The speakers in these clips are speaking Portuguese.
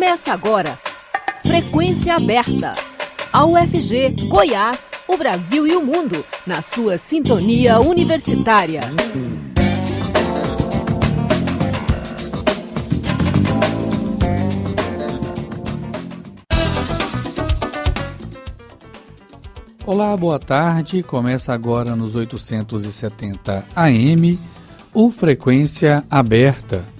Começa agora. Frequência aberta. A UFG, Goiás, o Brasil e o mundo, na sua sintonia universitária. Olá, boa tarde. Começa agora nos 870 AM, o Frequência Aberta.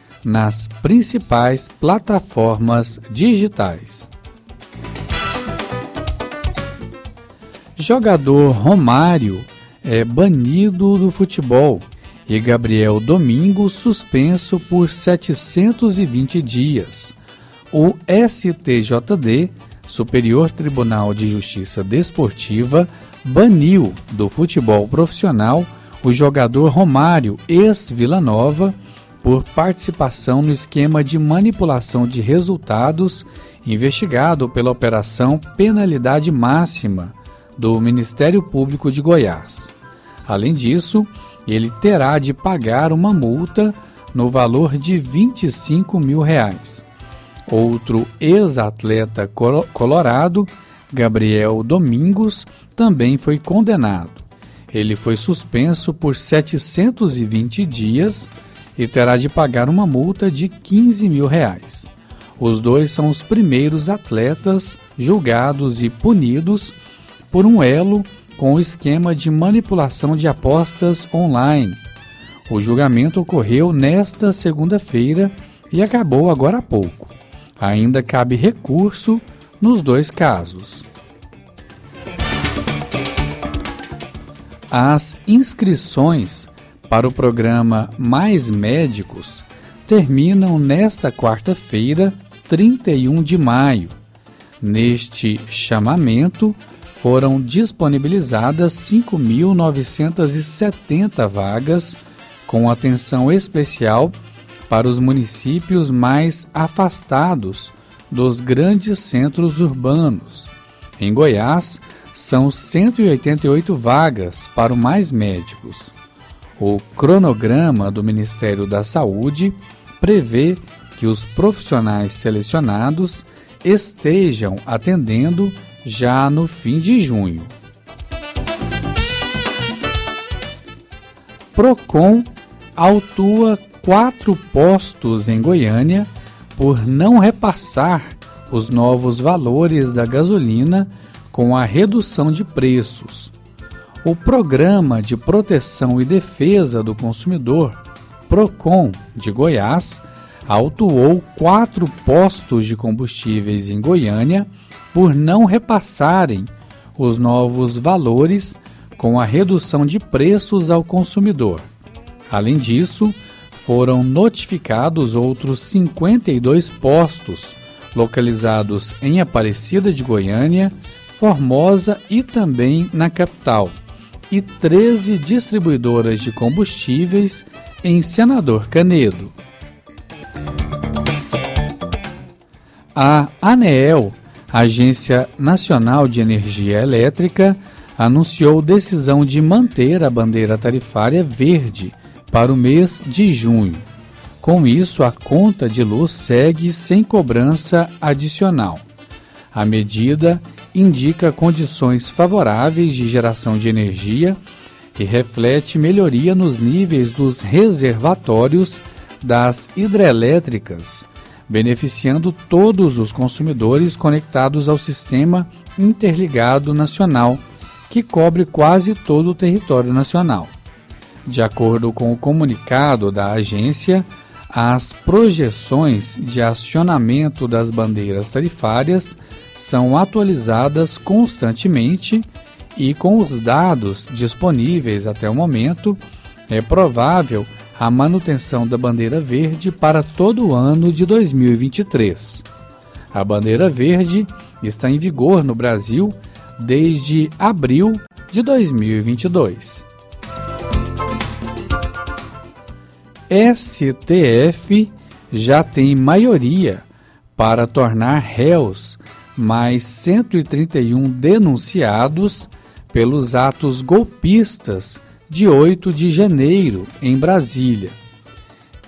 nas principais plataformas digitais. Jogador Romário é banido do futebol e Gabriel Domingos suspenso por 720 dias. O STJD, Superior Tribunal de Justiça Desportiva, baniu do futebol profissional o jogador Romário, ex-Vila Nova, por participação no esquema de manipulação de resultados investigado pela Operação Penalidade Máxima do Ministério Público de Goiás. Além disso, ele terá de pagar uma multa no valor de 25 mil reais. Outro ex-atleta colorado, Gabriel Domingos, também foi condenado. Ele foi suspenso por 720 dias e terá de pagar uma multa de 15 mil reais. Os dois são os primeiros atletas julgados e punidos por um elo com o esquema de manipulação de apostas online. O julgamento ocorreu nesta segunda-feira e acabou agora há pouco. Ainda cabe recurso nos dois casos. As inscrições para o programa Mais Médicos terminam nesta quarta-feira, 31 de maio. Neste chamamento, foram disponibilizadas 5.970 vagas, com atenção especial para os municípios mais afastados dos grandes centros urbanos. Em Goiás, são 188 vagas para o Mais Médicos. O cronograma do Ministério da Saúde prevê que os profissionais selecionados estejam atendendo já no fim de junho. Procon autua quatro postos em Goiânia por não repassar os novos valores da gasolina com a redução de preços. O Programa de Proteção e Defesa do Consumidor, PROCON, de Goiás, autuou quatro postos de combustíveis em Goiânia por não repassarem os novos valores com a redução de preços ao consumidor. Além disso, foram notificados outros 52 postos localizados em Aparecida de Goiânia, Formosa e também na capital, e 13 distribuidoras de combustíveis em Senador Canedo. A ANEEL, Agência Nacional de Energia Elétrica, anunciou decisão de manter a bandeira tarifária verde para o mês de junho. Com isso, a conta de luz segue sem cobrança adicional. A medida indica condições favoráveis de geração de energia e reflete melhoria nos níveis dos reservatórios das hidrelétricas, beneficiando todos os consumidores conectados ao sistema interligado nacional, que cobre quase todo o território nacional. De acordo com o comunicado da agência, as projeções de acionamento das bandeiras tarifárias são atualizadas constantemente e, com os dados disponíveis até o momento, é provável a manutenção da bandeira verde para todo o ano de 2023. A bandeira verde está em vigor no Brasil desde abril de 2022. STF já tem maioria para tornar réus mais 131 denunciados pelos atos golpistas de 8 de janeiro em Brasília.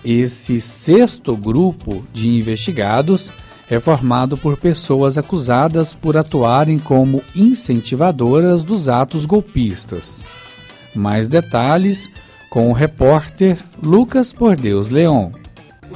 Esse sexto grupo de investigados é formado por pessoas acusadas por atuarem como incentivadoras dos atos golpistas. Mais detalhes com o repórter Lucas Por Deus Leon.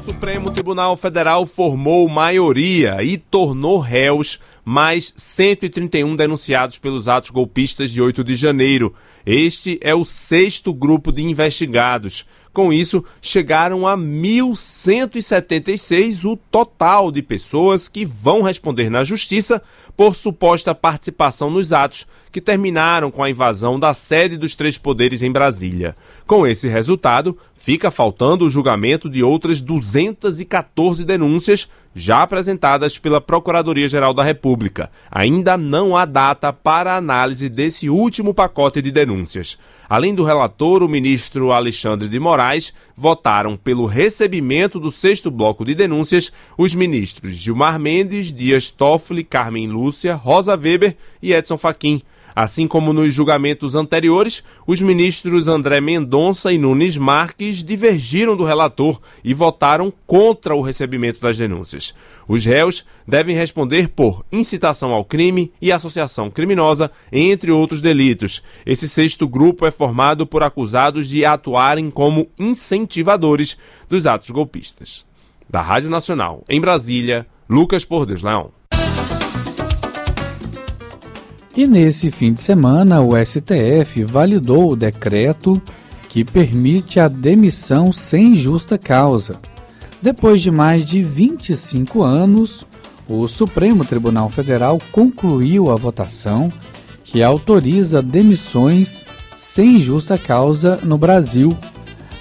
Supremo Tribunal Federal formou maioria e tornou réus mais 131 denunciados pelos atos golpistas de 8 de janeiro. Este é o sexto grupo de investigados. Com isso, chegaram a 1.176 o total de pessoas que vão responder na justiça por suposta participação nos atos que terminaram com a invasão da sede dos três poderes em Brasília. Com esse resultado, fica faltando o julgamento de outras 214 denúncias já apresentadas pela Procuradoria-Geral da República. Ainda não há data para análise desse último pacote de denúncias. Além do relator, o ministro Alexandre de Moraes, votaram pelo recebimento do sexto bloco de denúncias os ministros Gilmar Mendes, Dias Toffoli, Carmen Lúcia, Rosa Weber e Edson Fachin. Assim como nos julgamentos anteriores, os ministros André Mendonça e Nunes Marques divergiram do relator e votaram contra o recebimento das denúncias. Os réus devem responder por incitação ao crime e associação criminosa, entre outros delitos. Esse sexto grupo é formado por acusados de atuarem como incentivadores dos atos golpistas. Da Rádio Nacional, em Brasília, Lucas Por Deus Leão. E nesse fim de semana, o STF validou o decreto que permite a demissão sem justa causa. Depois de mais de 25 anos, o Supremo Tribunal Federal concluiu a votação que autoriza demissões sem justa causa no Brasil.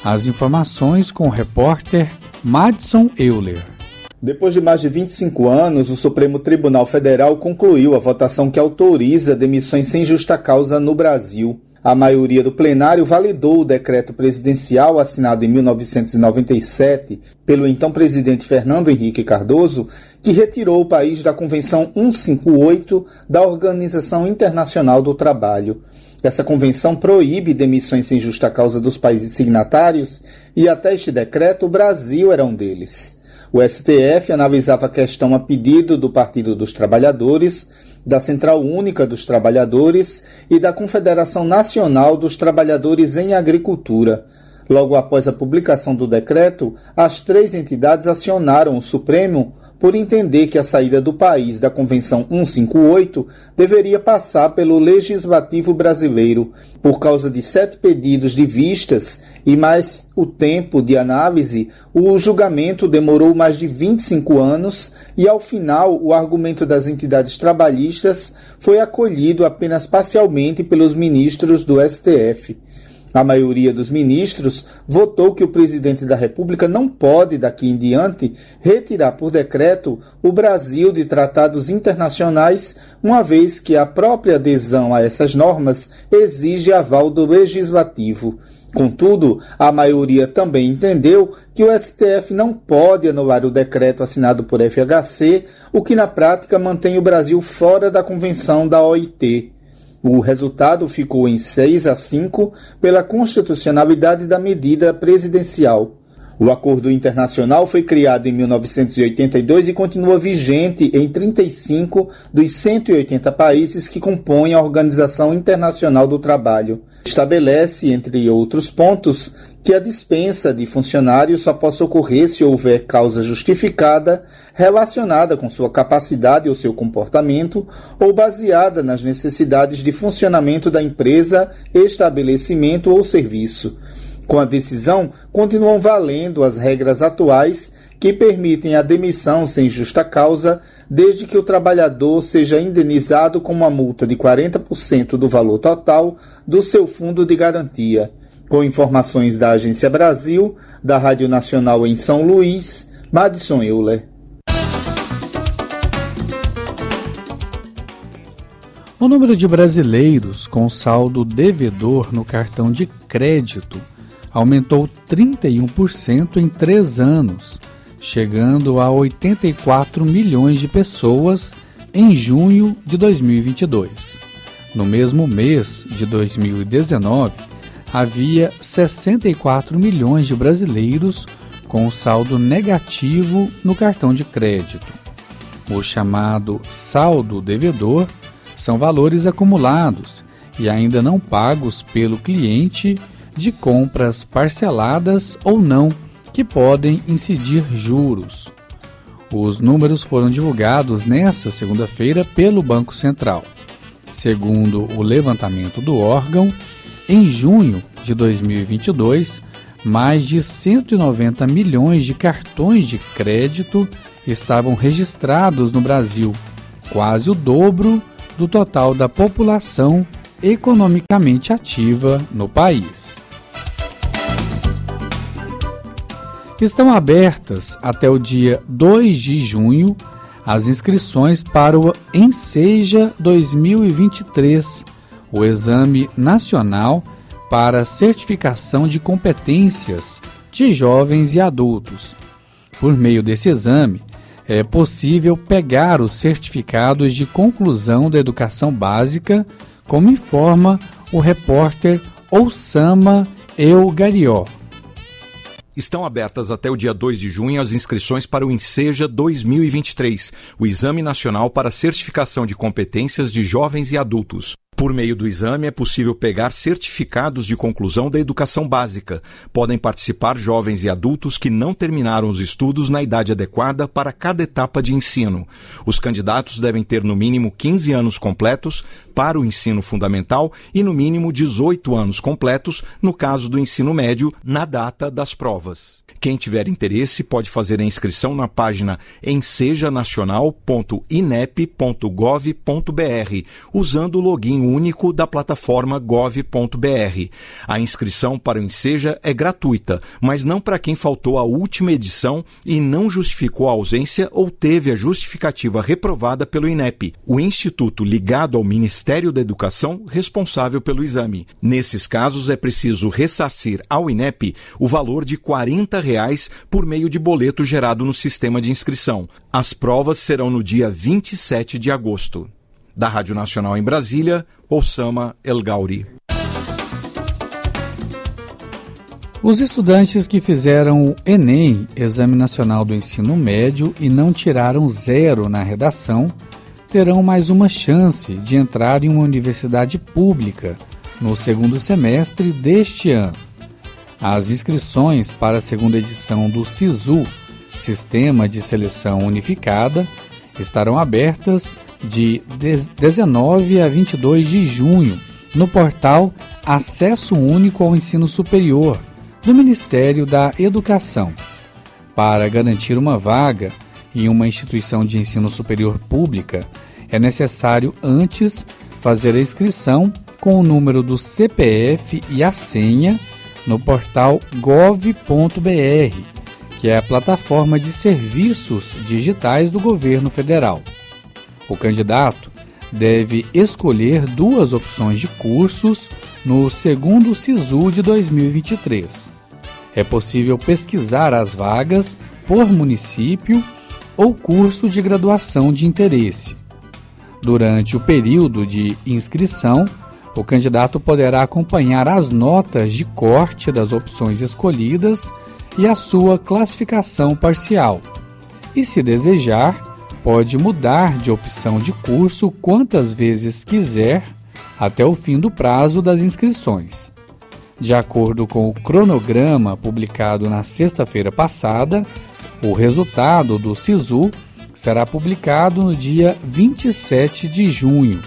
As informações com o repórter Madison Euler. Depois de mais de 25 anos, o Supremo Tribunal Federal concluiu a votação que autoriza demissões sem justa causa no Brasil. A maioria do plenário validou o decreto presidencial assinado em 1997 pelo então presidente Fernando Henrique Cardoso, que retirou o país da Convenção 158 da Organização Internacional do Trabalho. Essa convenção proíbe demissões sem justa causa dos países signatários e, até este decreto, o Brasil era um deles. O STF analisava a questão a pedido do Partido dos Trabalhadores, da Central Única dos Trabalhadores e da Confederação Nacional dos Trabalhadores em Agricultura. Logo após a publicação do decreto, as três entidades acionaram o Supremo por entender que a saída do país da Convenção 158 deveria passar pelo Legislativo brasileiro, por causa de sete pedidos de vistas e mais o tempo de análise, o julgamento demorou mais de 25 anos e, ao final, o argumento das entidades trabalhistas foi acolhido apenas parcialmente pelos ministros do STF. A maioria dos ministros votou que o presidente da República não pode, daqui em diante, retirar por decreto o Brasil de tratados internacionais, uma vez que a própria adesão a essas normas exige aval do legislativo. Contudo, a maioria também entendeu que o STF não pode anular o decreto assinado por FHC, o que na prática mantém o Brasil fora da convenção da OIT. O resultado ficou em 6 a 5 pela constitucionalidade da medida presidencial. O acordo internacional foi criado em 1982 e continua vigente em 35 dos 180 países que compõem a Organização Internacional do Trabalho. Estabelece, entre outros pontos, que a dispensa de funcionários só possa ocorrer se houver causa justificada relacionada com sua capacidade ou seu comportamento ou baseada nas necessidades de funcionamento da empresa, estabelecimento ou serviço. Com a decisão, continuam valendo as regras atuais que permitem a demissão sem justa causa, desde que o trabalhador seja indenizado com uma multa de 40% do valor total do seu fundo de garantia. Com informações da Agência Brasil, da Rádio Nacional em São Luís, Madison Euler. O número de brasileiros com saldo devedor no cartão de crédito aumentou 31% em três anos, chegando a 84 milhões de pessoas em junho de 2022. No mesmo mês de 2019, havia 64 milhões de brasileiros com saldo negativo no cartão de crédito. O chamado saldo devedor são valores acumulados e ainda não pagos pelo cliente de compras parceladas ou não, que podem incidir juros. Os números foram divulgados nesta segunda-feira pelo Banco Central. Segundo o levantamento do órgão, em junho de 2022, mais de 190 milhões de cartões de crédito estavam registrados no Brasil, quase o dobro do total da população economicamente ativa no país. Estão abertas até o dia 2 de junho as inscrições para o Enseja 2023, o Exame Nacional para Certificação de Competências de Jovens e Adultos. Por meio desse exame, é possível pegar os certificados de conclusão da educação básica, como informa o repórter Oussama Eugarió. Estão abertas até o dia 2 de junho as inscrições para o Enseja 2023, o Exame Nacional para Certificação de Competências de Jovens e Adultos. Por meio do exame, é possível pegar certificados de conclusão da educação básica. Podem participar jovens e adultos que não terminaram os estudos na idade adequada para cada etapa de ensino. Os candidatos devem ter no mínimo 15 anos completos para o ensino fundamental e no mínimo 18 anos completos no caso do ensino médio na data das provas. Quem tiver interesse pode fazer a inscrição na página ensejanacional.inep.gov.br, usando o login único da plataforma gov.br. A inscrição para o Enseja é gratuita, mas não para quem faltou a última edição e não justificou a ausência ou teve a justificativa reprovada pelo INEP, o instituto ligado ao Ministério da Educação responsável pelo exame. Nesses casos é preciso ressarcir ao INEP o valor de 40 reais por meio de boleto gerado no sistema de inscrição. As provas serão no dia 27 de agosto. Da Rádio Nacional em Brasília, Osama El Gauri. Os estudantes que fizeram o Enem, Exame Nacional do Ensino Médio, e não tiraram zero na redação, terão mais uma chance de entrar em uma universidade pública no segundo semestre deste ano. As inscrições para a segunda edição do SISU, Sistema de Seleção Unificada, estarão abertas de 19 a 22 de junho no portal Acesso Único ao Ensino Superior do Ministério da Educação. Para garantir uma vaga em uma instituição de ensino superior pública, é necessário antes fazer a inscrição com o número do CPF e a senha no portal gov.br, que é a plataforma de serviços digitais do governo federal. O candidato deve escolher duas opções de cursos no segundo SISU de 2023. É possível pesquisar as vagas por município ou curso de graduação de interesse. Durante o período de inscrição, o candidato poderá acompanhar as notas de corte das opções escolhidas e a sua classificação parcial. E, se desejar, pode mudar de opção de curso quantas vezes quiser até o fim do prazo das inscrições. De acordo com o cronograma publicado na sexta-feira passada, o resultado do SISU será publicado no dia 27 de junho.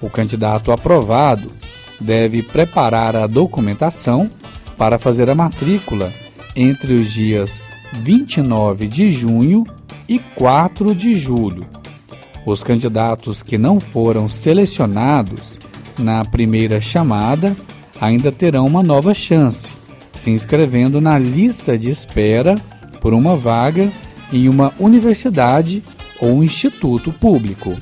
O candidato aprovado deve preparar a documentação para fazer a matrícula entre os dias 29 de junho e 4 de julho. Os candidatos que não foram selecionados na primeira chamada ainda terão uma nova chance, se inscrevendo na lista de espera por uma vaga em uma universidade ou instituto público.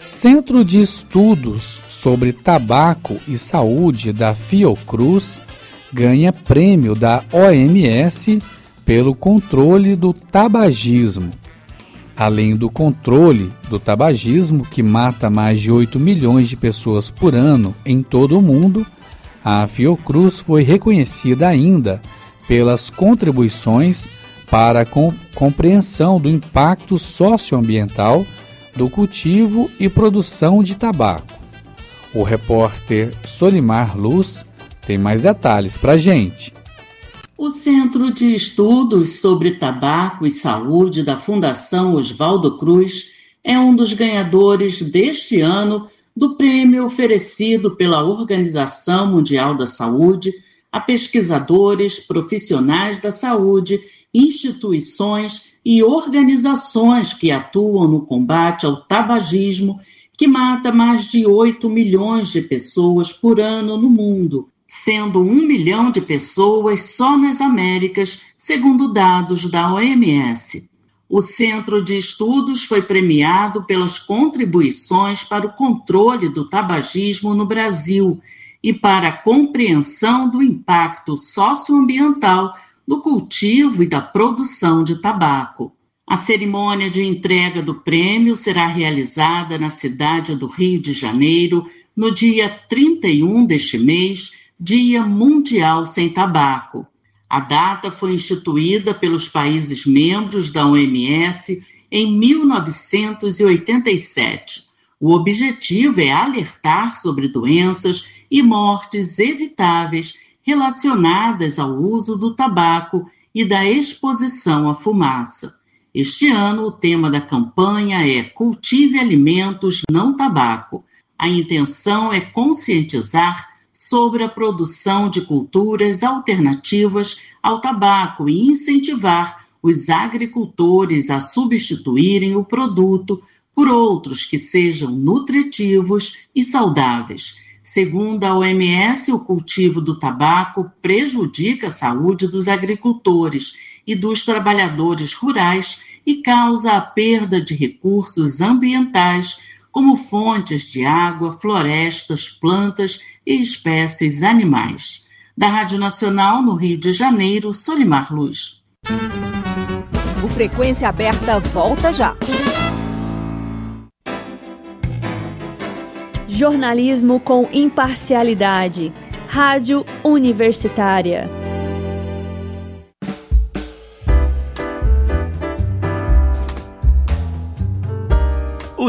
Centro de Estudos sobre Tabaco e Saúde da Fiocruz ganha prêmio da OMS pelo controle do tabagismo. Além do controle do tabagismo, que mata mais de 8 milhões de pessoas por ano em todo o mundo, a Fiocruz foi reconhecida ainda pelas contribuições para a compreensão do impacto socioambiental do cultivo e produção de tabaco. O repórter Solimar Luz tem mais detalhes para gente. O Centro de Estudos sobre Tabaco e Saúde da Fundação Oswaldo Cruz é um dos ganhadores deste ano do prêmio oferecido pela Organização Mundial da Saúde a pesquisadores, profissionais da saúde, instituições e organizações que atuam no combate ao tabagismo, que mata mais de 8 milhões de pessoas por ano no mundo, sendo um milhão de pessoas só nas Américas, segundo dados da OMS. O Centro de Estudos foi premiado pelas contribuições para o controle do tabagismo no Brasil e para a compreensão do impacto socioambiental do cultivo e da produção de tabaco. A cerimônia de entrega do prêmio será realizada na cidade do Rio de Janeiro no dia 31 deste mês, Dia Mundial Sem Tabaco. A data foi instituída pelos países membros da OMS em 1987. O objetivo é alertar sobre doenças e mortes evitáveis relacionadas ao uso do tabaco e da exposição à fumaça. Este ano, o tema da campanha é Cultive alimentos não tabaco. A intenção é conscientizar sobre a produção de culturas alternativas ao tabaco e incentivar os agricultores a substituírem o produto por outros que sejam nutritivos e saudáveis. Segundo a OMS, o cultivo do tabaco prejudica a saúde dos agricultores e dos trabalhadores rurais e causa a perda de recursos ambientais, como fontes de água, florestas, plantas e espécies animais. Da Rádio Nacional, no Rio de Janeiro, Solimar Luz. O Frequência Aberta volta já. Jornalismo com imparcialidade. Rádio Universitária.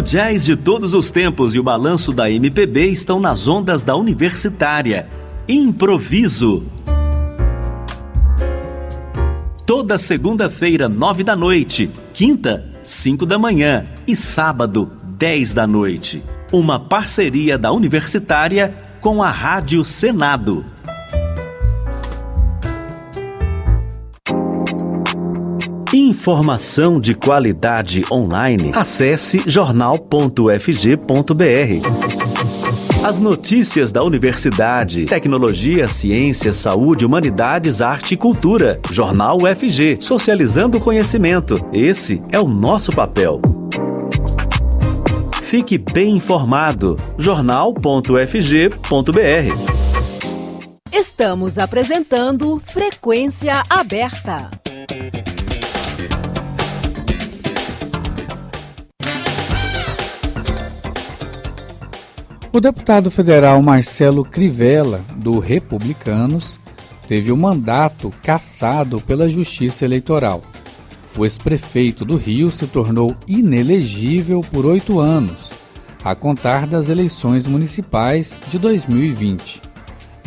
O jazz de todos os tempos e o balanço da MPB estão nas ondas da Universitária. Improviso. Toda segunda-feira, nove da noite, quinta, cinco da manhã e sábado, dez da noite. Uma parceria da Universitária com a Rádio Senado. Informação de qualidade online. Acesse jornal.fg.br. As notícias da universidade, tecnologia, ciência, saúde, humanidades, arte e cultura. Jornal UFG, socializando o conhecimento. Esse é o nosso papel. Fique bem informado. jornal.fg.br. Estamos apresentando Frequência Aberta. O deputado federal Marcelo Crivella, do Republicanos, teve o mandato cassado pela Justiça Eleitoral. O ex-prefeito do Rio se tornou inelegível por oito anos, a contar das eleições municipais de 2020.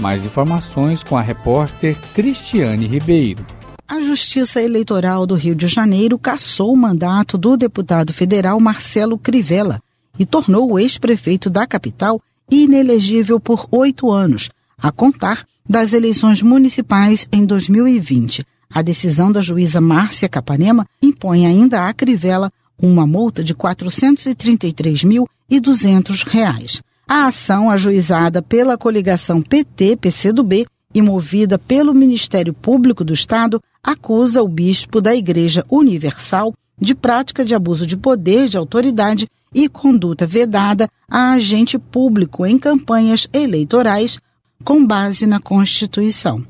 Mais informações com a repórter Cristiane Ribeiro. A Justiça Eleitoral do Rio de Janeiro cassou o mandato do deputado federal Marcelo Crivella e tornou o ex-prefeito da capital inelegível por oito anos, a contar das eleições municipais em 2020. A decisão da juíza Márcia Capanema impõe ainda à Crivella uma multa de R$ 433.200. A ação ajuizada pela coligação PT-PCdoB e movida pelo Ministério Público do Estado acusa o bispo da Igreja Universal de prática de abuso de poder de autoridade e conduta vedada a agente público em campanhas eleitorais com base na Constituição.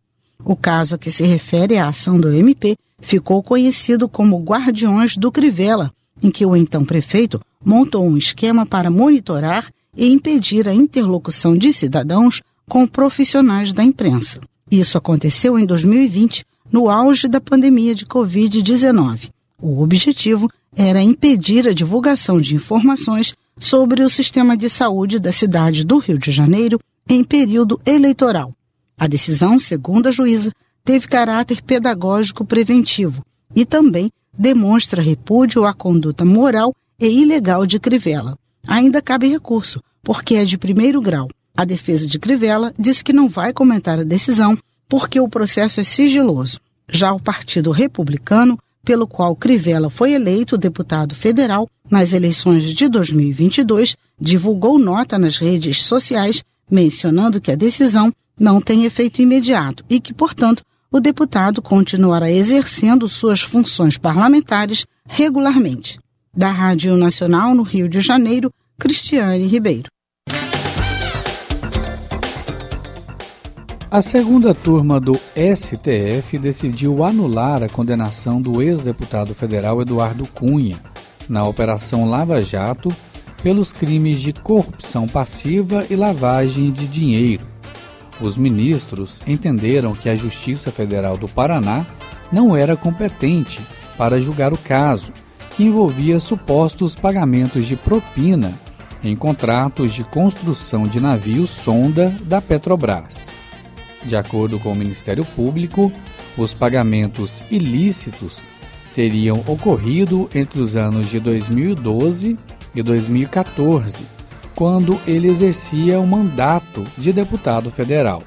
O caso a que se refere à ação do MP ficou conhecido como Guardiões do Crivella, em que o então prefeito montou um esquema para monitorar e impedir a interlocução de cidadãos com profissionais da imprensa. Isso aconteceu em 2020, no auge da pandemia de Covid-19. O objetivo era impedir a divulgação de informações sobre o sistema de saúde da cidade do Rio de Janeiro em período eleitoral. A decisão, segundo a juíza, teve caráter pedagógico preventivo e também demonstra repúdio à conduta moral e ilegal de Crivella. Ainda cabe recurso, porque é de primeiro grau. A defesa de Crivella disse que não vai comentar a decisão porque o processo é sigiloso. Já o Partido Republicano, pelo qual Crivella foi eleito deputado federal nas eleições de 2022, divulgou nota nas redes sociais mencionando que a decisão não tem efeito imediato e que, portanto, o deputado continuará exercendo suas funções parlamentares regularmente. Da Rádio Nacional no Rio de Janeiro, Cristiane Ribeiro. A segunda turma do STF decidiu anular a condenação do ex-deputado federal Eduardo Cunha na Operação Lava Jato pelos crimes de corrupção passiva e lavagem de dinheiro. Os ministros entenderam que a Justiça Federal do Paraná não era competente para julgar o caso, que envolvia supostos pagamentos de propina em contratos de construção de navios sonda da Petrobras. De acordo com o Ministério Público, os pagamentos ilícitos teriam ocorrido entre os anos de 2012 e 2014, quando ele exercia o mandato de deputado federal.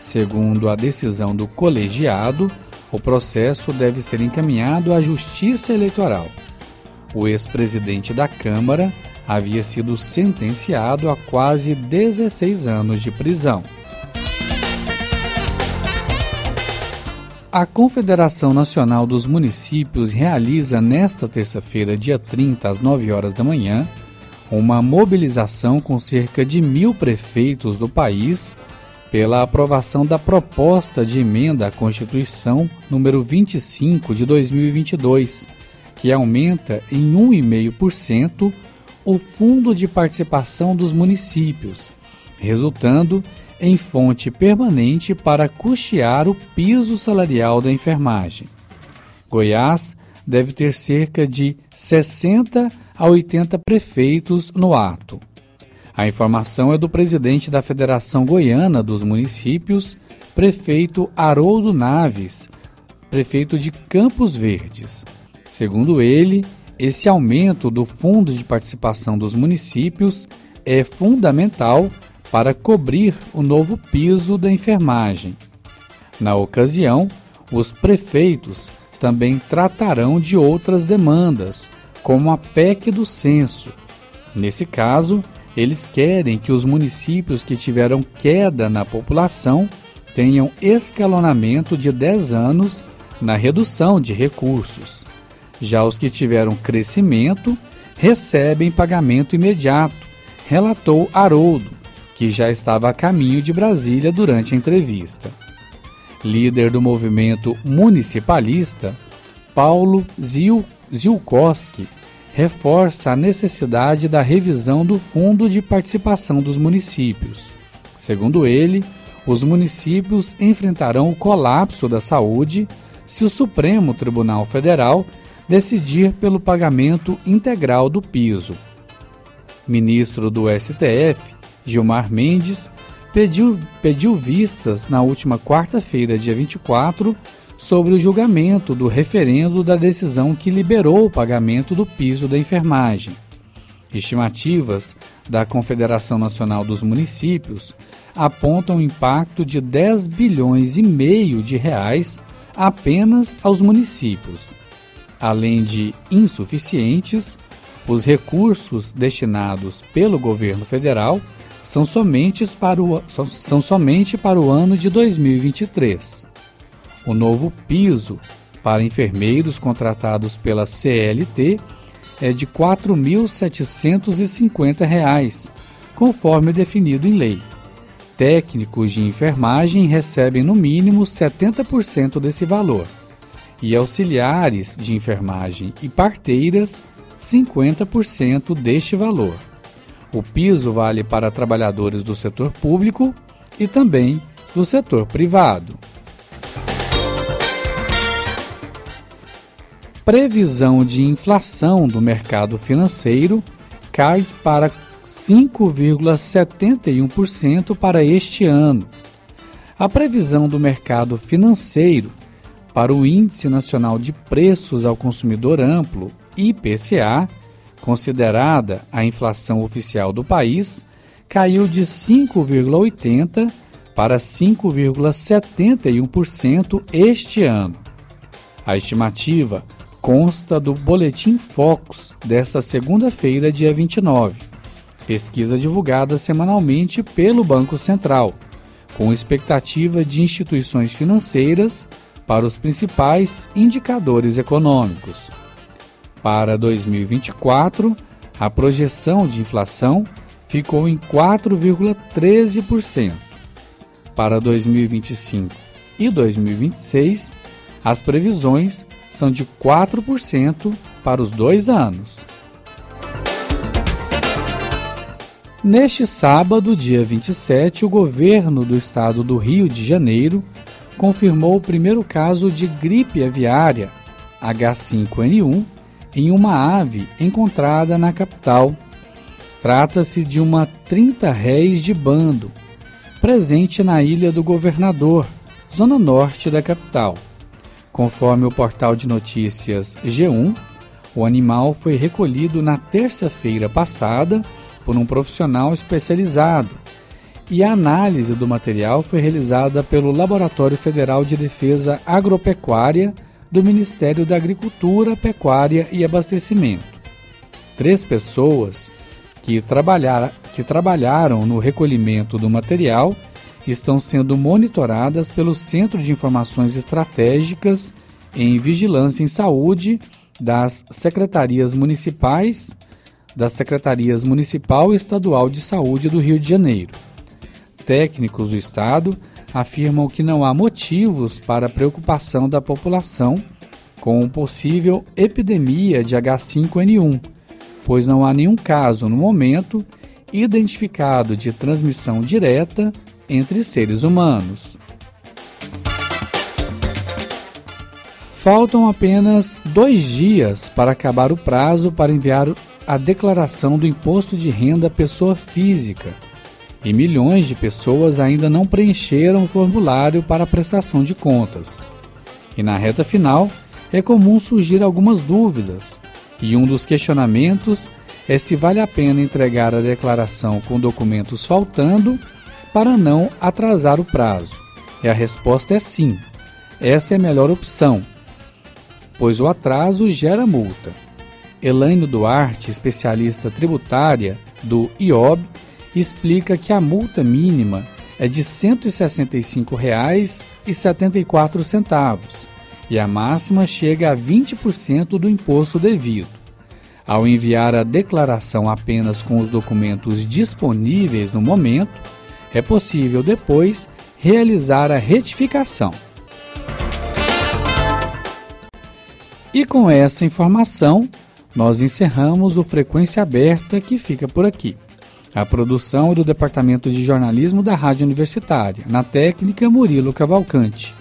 Segundo a decisão do colegiado, o processo deve ser encaminhado à Justiça Eleitoral. O ex-presidente da Câmara havia sido sentenciado a quase 16 anos de prisão. A Confederação Nacional dos Municípios realiza nesta terça-feira, dia 30, às 9 horas da manhã, uma mobilização com cerca de mil prefeitos do país pela aprovação da proposta de emenda à Constituição número 25 de 2022, que aumenta em 1,5% o fundo de participação dos municípios, resultando em fonte permanente para custear o piso salarial da enfermagem. Goiás deve ter cerca de 60 a 80 prefeitos no ato. A informação é do presidente da Federação Goiana dos Municípios, prefeito Haroldo Naves, prefeito de Campos Verdes. Segundo ele, esse aumento do fundo de participação dos municípios é fundamental para cobrir o novo piso da enfermagem. Na ocasião, os prefeitos também tratarão de outras demandas, como a PEC do censo. Nesse caso, eles querem que os municípios que tiveram queda na população tenham escalonamento de 10 anos na redução de recursos. Já os que tiveram crescimento recebem pagamento imediato, relatou Haroldo, que já estava a caminho de Brasília durante a entrevista. Líder do movimento municipalista, Paulo Zil, Zilkowski reforça a necessidade da revisão do Fundo de Participação dos Municípios. Segundo ele, os municípios enfrentarão o colapso da saúde se o Supremo Tribunal Federal decidir pelo pagamento integral do piso. Ministro do STF, Gilmar Mendes, pediu, pediu vistas na última quarta-feira, dia 24, sobre o julgamento do referendo da decisão que liberou o pagamento do piso da enfermagem. Estimativas da Confederação Nacional dos Municípios apontam o impacto de 10 bilhões e meio de reais apenas aos municípios. Além de insuficientes, os recursos destinados pelo governo federal são somente para o, são, são somente para o ano de 2023. O novo piso para enfermeiros contratados pela CLT é de R$ 4.750, conforme definido em lei. Técnicos de enfermagem recebem no mínimo 70% desse valor e auxiliares de enfermagem e parteiras 50% deste valor. O piso vale para trabalhadores do setor público e também do setor privado. Previsão de inflação do mercado financeiro cai para 5,71% para este ano. A previsão do mercado financeiro para o Índice Nacional de Preços ao Consumidor Amplo, IPCA, considerada a inflação oficial do país, caiu de 5,80% para 5,71% este ano. A estimativa consta do Boletim Focus desta segunda-feira, dia 29, pesquisa divulgada semanalmente pelo Banco Central, com expectativa de instituições financeiras para os principais indicadores econômicos. Para 2024, a projeção de inflação ficou em 4,13%. Para 2025 e 2026, as previsões são de 4% para os dois anos. Neste sábado, dia 27, o governo do estado do Rio de Janeiro confirmou o primeiro caso de gripe aviária H5N1 em uma ave encontrada na capital. Trata-se de uma 30 réis de bando, presente na Ilha do Governador, zona norte da capital. Conforme o portal de notícias G1, o animal foi recolhido na terça-feira passada por um profissional especializado e a análise do material foi realizada pelo Laboratório Federal de Defesa Agropecuária do Ministério da Agricultura, Pecuária e Abastecimento. Três pessoas que, trabalhar, que trabalharam no recolhimento do material estão sendo monitoradas pelo Centro de Informações Estratégicas em Vigilância em Saúde das Secretarias Municipais, das Secretarias Municipal e Estadual de Saúde do Rio de Janeiro técnicos do Estado afirmam que não há motivos para preocupação da população com possível epidemia de H5N1, pois não há nenhum caso no momento identificado de transmissão direta entre seres humanos. Faltam apenas dois dias para acabar o prazo para enviar a declaração do Imposto de Renda Pessoa Física e milhões de pessoas ainda não preencheram o formulário para a prestação de contas. E na reta final, é comum surgir algumas dúvidas, e um dos questionamentos é se vale a pena entregar a declaração com documentos faltando para não atrasar o prazo. E a resposta é sim. Essa é a melhor opção, pois o atraso gera multa. Elaine Duarte, especialista tributária do IOB, explica que a multa mínima é de R$ 165,74 e a máxima chega a 20% do imposto devido. Ao enviar a declaração apenas com os documentos disponíveis no momento, é possível depois realizar a retificação. E com essa informação, nós encerramos o Frequência Aberta que fica por aqui. A produção é do Departamento de Jornalismo da Rádio Universitária, na técnica Murilo Cavalcante.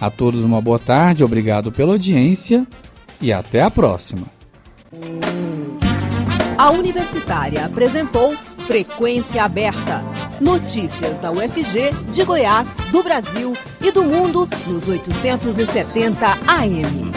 A todos uma boa tarde, obrigado pela audiência e até a próxima. A Universitária apresentou Frequência Aberta. Notícias da UFG, de Goiás, do Brasil e do mundo nos 870 AM.